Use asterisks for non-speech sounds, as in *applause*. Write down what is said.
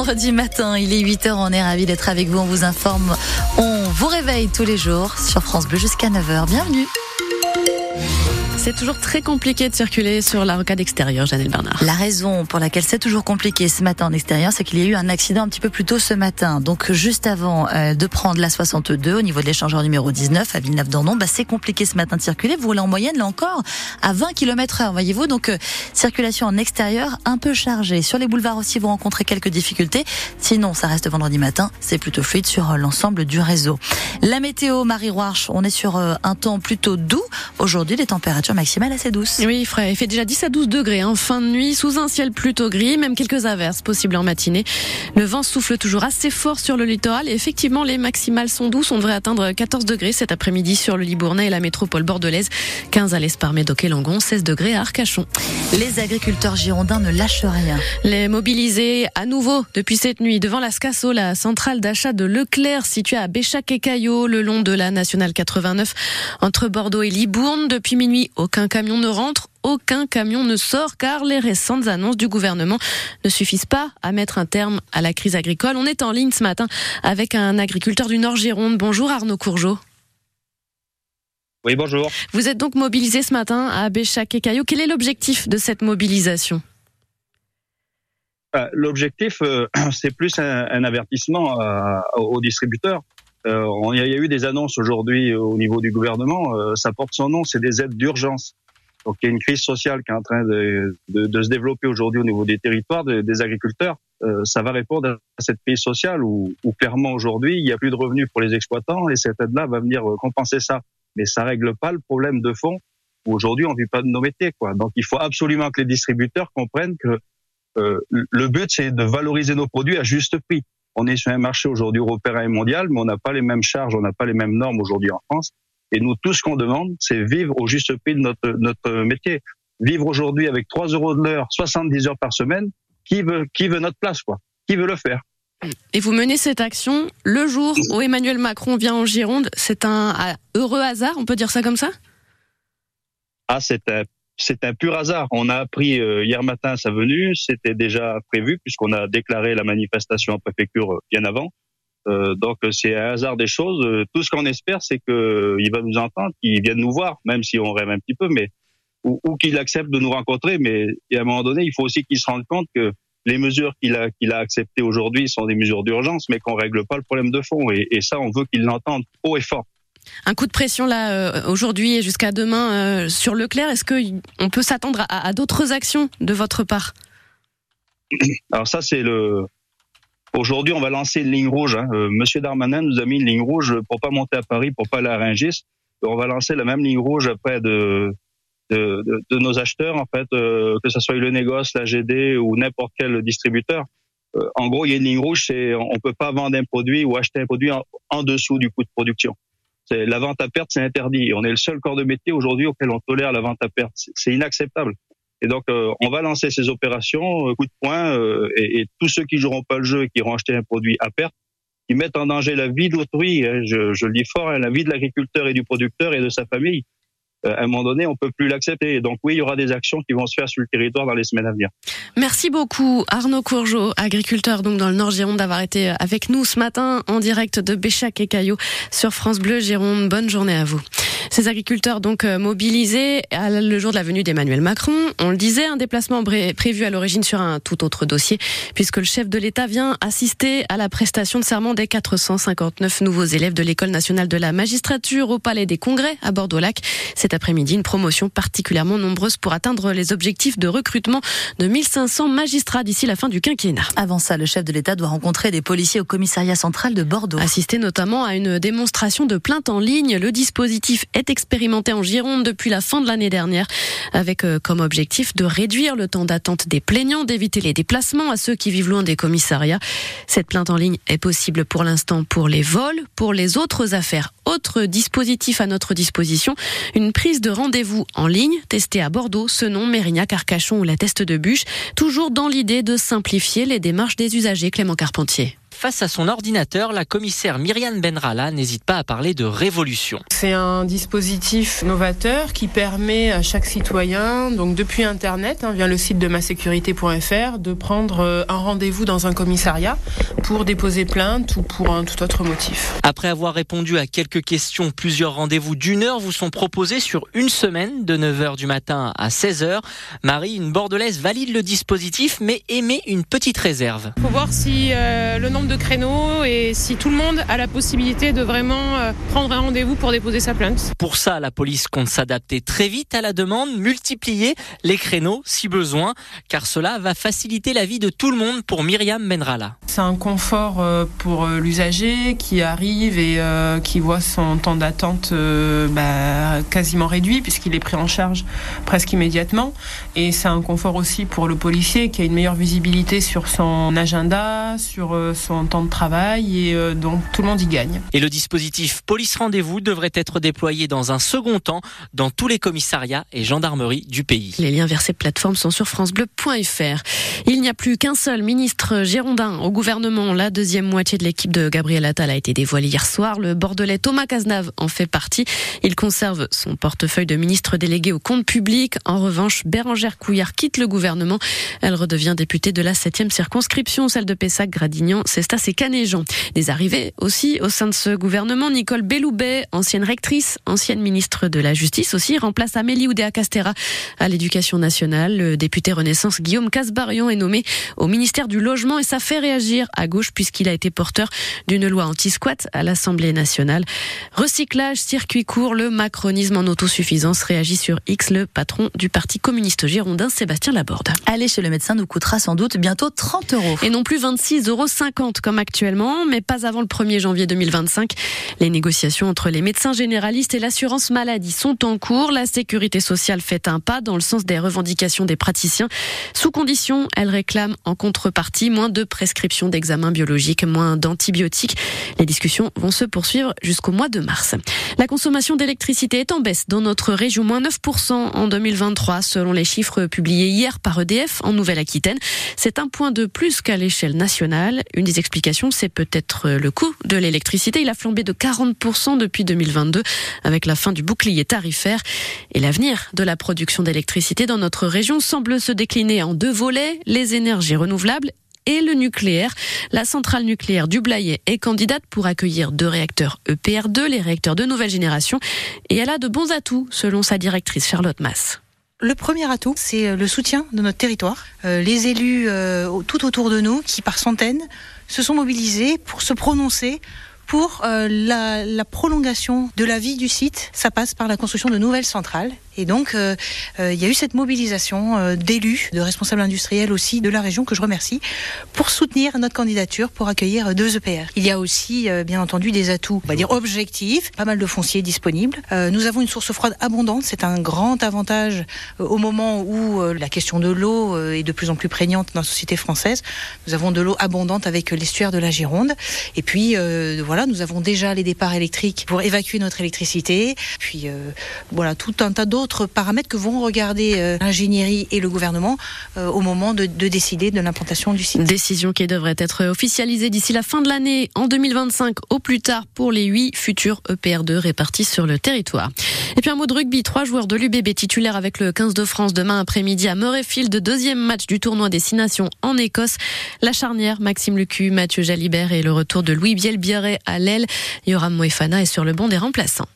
vendredi matin, il est 8h, on est ravis d'être avec vous, on vous informe, on vous réveille tous les jours sur France Bleu jusqu'à 9h. Bienvenue c'est toujours très compliqué de circuler sur la rocade extérieure, Janelle Bernard. La raison pour laquelle c'est toujours compliqué ce matin en extérieur, c'est qu'il y a eu un accident un petit peu plus tôt ce matin. Donc juste avant euh, de prendre la 62 au niveau de l'échangeur numéro 19 à Villeneuve-d'Ornon, bah, c'est compliqué ce matin de circuler. Vous roulez en moyenne là encore à 20 km heure, voyez-vous. Donc euh, circulation en extérieur un peu chargée. Sur les boulevards aussi, vous rencontrez quelques difficultés. Sinon, ça reste vendredi matin, c'est plutôt fluide sur euh, l'ensemble du réseau. La météo, Marie Roarch, on est sur un temps plutôt doux. Aujourd'hui, les températures maximale assez douce. Oui, il fait déjà 10 à 12 degrés en hein. fin de nuit, sous un ciel plutôt gris, même quelques averses possibles en matinée. Le vent souffle toujours assez fort sur le littoral et effectivement, les maximales sont douces. On devrait atteindre 14 degrés cet après-midi sur le Libournais et la métropole bordelaise, 15 à l'Espar, Médoc et Langon, 16 degrés à Arcachon. Les agriculteurs girondins ne lâchent rien. Les mobilisés à nouveau depuis cette nuit devant la SCASO, la centrale d'achat de Leclerc située à Béchac et Caillot, le long de la nationale 89 entre Bordeaux et Libourne depuis minuit aucun camion ne rentre, aucun camion ne sort car les récentes annonces du gouvernement ne suffisent pas à mettre un terme à la crise agricole. On est en ligne ce matin avec un agriculteur du Nord Gironde. Bonjour Arnaud Courgeot. Oui, bonjour. Vous êtes donc mobilisé ce matin à Béchac et Caillot. Quel est l'objectif de cette mobilisation? Euh, L'objectif, euh, *clears throat* c'est plus un, avertissement euh, aux distributeurs. Euh, il y a eu des annonces aujourd'hui au niveau du gouvernement. Euh, ça porte son nom, c'est des aides d'urgence. Donc il y a une crise sociale qui est en train de, de, de se développer aujourd'hui au niveau des territoires, des agriculteurs. Euh, ça va répondre à cette crise sociale où, où clairement aujourd'hui il n'y a plus de revenus pour les exploitants et cette aide-là va venir compenser ça. Mais ça règle pas le problème de fond où aujourd'hui on vit pas de nos métiers. Quoi. Donc il faut absolument que les distributeurs comprennent que le but c'est de valoriser nos produits à juste prix. On est sur un marché aujourd'hui européen et mondial, mais on n'a pas les mêmes charges, on n'a pas les mêmes normes aujourd'hui en France. Et nous, tout ce qu'on demande, c'est vivre au juste prix de notre, notre métier. Vivre aujourd'hui avec 3 euros de l'heure, 70 heures par semaine, qui veut, qui veut notre place, quoi? Qui veut le faire? Et vous menez cette action le jour où Emmanuel Macron vient en Gironde. C'est un heureux hasard, on peut dire ça comme ça? Ah, c'est un c'est un pur hasard. On a appris euh, hier matin sa venue, c'était déjà prévu puisqu'on a déclaré la manifestation en préfecture euh, bien avant. Euh, donc c'est un hasard des choses. Tout ce qu'on espère, c'est qu'il va nous entendre, qu'il vienne nous voir, même si on rêve un petit peu, mais ou, qu'il accepte de nous rencontrer. Mais à un moment donné, il faut aussi qu'il se rende compte que les mesures qu'il a a acceptées aujourd'hui sont des mesures d'urgence, mais qu'on règle pas le problème de fond. Et, et ça, on veut qu'il l'entende haut et fort. Un coup de pression là euh, aujourd'hui et jusqu'à demain euh, sur Leclerc. Est-ce qu'on peut s'attendre à, d'autres actions de votre part? *coughs* Alors ça c'est le. Aujourd'hui, on va lancer une ligne rouge. Hein. Euh, Monsieur Darmanin nous a mis une ligne rouge pour pas monter à Paris, pour pas aller à Rungis. On va lancer la même ligne rouge après de de, nos acheteurs, en fait, que ce soit le négoce, la GD ou n'importe quel distributeur. en gros, il y a une ligne rouge, c'est on peut pas vendre un produit ou acheter un produit en dessous du coût de production la vente à perte, c'est interdit. On est le seul corps de métier aujourd'hui auquel on tolère la vente à perte. C'est inacceptable. Et donc, euh, on va lancer ces opérations, euh, coup de poing, euh, et, tous ceux qui joueront pas le jeu et qui auront acheté un produit à perte, qui mettent en danger la vie d'autrui, hein, je, le dis fort, hein, la vie de l'agriculteur et du producteur et de sa famille, à un moment donné, on peut plus l'accepter. Donc oui, il y aura des actions qui vont se faire sur le territoire dans les semaines à venir. Merci beaucoup Arnaud Courgeot, agriculteur donc dans le Nord Gironde, d'avoir été avec nous ce matin en direct de Béchac et Caillot sur France Bleu Gironde. Bonne journée à vous. Ces agriculteurs donc euh, mobilisés le jour de la venue d'Emmanuel Macron. On le disait, un déplacement prévu à l'origine sur un tout autre dossier, puisque le chef de l'État vient assister à la prestation de serment des 459 nouveaux élèves de l'École nationale de la magistrature au Palais des Congrès à Bordeaux-Lac. Cet après-midi, une promotion particulièrement nombreuse pour atteindre les objectifs de recrutement de 1500 magistrats d'ici la fin du quinquennat. Avant ça, le chef de l'État doit rencontrer des policiers au commissariat central de Bordeaux. Assister notamment à une démonstration de plainte en ligne. Le dispositif est expérimenté en Gironde depuis la fin de l'année dernière, avec euh, comme objectif de réduire le temps d'attente des plaignants, d'éviter les déplacements à ceux qui vivent loin des commissariats. Cette plainte en ligne est possible pour l'instant pour les vols, pour les autres affaires. Autre dispositif à notre disposition, une prise de rendez-vous en ligne testée à Bordeaux, Senon, Mérignac, Arcachon ou la Teste de Bûche, toujours dans l'idée de simplifier les démarches des usagers. Clément Carpentier. Face à son ordinateur, la commissaire Myriam Benrala n'hésite pas à parler de révolution. C'est un dispositif novateur qui permet à chaque citoyen, donc depuis Internet, hein, via le site de masécurité.fr, de prendre euh, un rendez-vous dans un commissariat pour déposer plainte ou pour un tout autre motif. Après avoir répondu à quelques questions, plusieurs rendez-vous d'une heure vous sont proposés sur une semaine de 9h du matin à 16h. Marie, une bordelaise, valide le dispositif mais émet une petite réserve. Il faut voir si euh, le nombre de créneaux et si tout le monde a la possibilité de vraiment euh, prendre un rendez-vous pour déposer sa plainte. Pour ça, la police compte s'adapter très vite à la demande, multiplier les créneaux si besoin, car cela va faciliter la vie de tout le monde pour Myriam Menrala. C'est un confort euh, pour l'usager qui arrive et qui voit son temps d'attente bah, quasiment réduit puisqu'il est pris en charge presque immédiatement. Et c'est un confort aussi pour le policier qui a une meilleure visibilité sur son agenda, sur euh, son temps de travail et euh, donc tout le monde y gagne. Et le dispositif Police Rendez-vous devrait être déployé dans un second temps dans tous les commissariats et gendarmeries du pays. Les liens vers ces plateformes sont sur francebleu.fr. Il n'y a plus qu'un seul ministre girondin au gouvernement. La deuxième moitié de l'équipe de Gabriel Attal a été dévoilée hier soir. Le bordelais Thomas Cazenave en fait partie. Il conserve son portefeuille de ministre délégué au compte public. En revanche, Bérangère Couillard quitte le gouvernement. Elle redevient députée de la 7e circonscription, celle de Pessac, Gradignan, Cestas et Canéjan. Des arrivées aussi au sein de ce gouvernement. Nicole Belloubet, ancienne rectrice, ancienne ministre de la Justice aussi, remplace Amélie Oudéa-Castera à l'éducation nationale. Le député Renaissance Guillaume Casbarian est nommé au ministère du Logement et ça fait réagir à gauche puisqu'il a été porteur d'une loi anti-squat à l'Assemblée nationale. Recyclage, circuit court, le macronisme en autosuffisance réagit sur X, le patron du Parti communiste girondin, Sébastien Laborde. Aller chez le médecin nous coûtera sans doute bientôt 30 euros. Et non plus 26,50 euros comme actuellement, mais pas avant le 1er janvier 2025. Les négociations entre les médecins généralistes et l'assurance maladie sont en cours. La sécurité sociale fait un pas dans le sens des revendications des praticiens. Sous condition, elle réclame en contrepartie moins de prescriptions d'examens biologiques, moins d'antibiotiques. Les discussions vont se poursuivre jusqu'au mois de mars. La consommation d'électricité est en baisse dans notre région, moins 9% en 2023, selon les chiffres publiés hier par EDF en Nouvelle-Aquitaine. C'est un point de plus qu'à l'échelle nationale. Explications, c'est peut-être le coût de l'électricité. Il a flambé de 40% depuis 2022 avec la fin du bouclier tarifaire. Et l'avenir de la production d'électricité dans notre région semble se décliner en deux volets, les énergies renouvelables et le nucléaire. La centrale nucléaire du Blayet est candidate pour accueillir deux réacteurs EPR2, les réacteurs de nouvelle génération, et elle a de bons atouts, selon sa directrice Charlotte Mass. Le premier atout, c'est euh, le soutien de notre territoire. Euh, les élus euh, tout autour de nous, qui par centaines se sont mobilisés pour se prononcer pour la, la, prolongation de la vie du site. Ça passe par la construction de nouvelles centrales et donc, euh, euh, il y a eu cette mobilisation euh, d'élus, de responsables industriels aussi de la région que je remercie pour soutenir notre candidature pour accueillir deux EPR. Il y a aussi, bien entendu, des atouts, on va dire objectifs, pas mal de fonciers disponibles. nous avons une source froide abondante, c'est un grand avantage au moment où la question de l'eau est de plus en plus prégnante dans la société française. Nous avons de l'eau abondante avec l'estuaire de la Gironde. Et puis, voilà, nous avons déjà les départs électriques pour évacuer notre électricité. Puis, voilà, tout un tas d'autres d'autres paramètres que vont regarder euh, l'ingénierie et le gouvernement euh, au moment de, de décider de l'implantation du site. Décision qui devrait être officialisée d'ici la fin de l'année, en 2025 au plus tard, pour les huit futurs EPR2 répartis sur le territoire. Et puis un mot de rugby, trois joueurs de l'UBB titulaires avec le 15 de France demain après-midi à Murrayfield, deuxième match du tournoi des Six Nations en Écosse. La charnière, Maxime Lucu, Mathieu Jalibert et le retour de Louis Bielbiaré à l'aile. Yoram Moefana est sur le banc des remplaçants.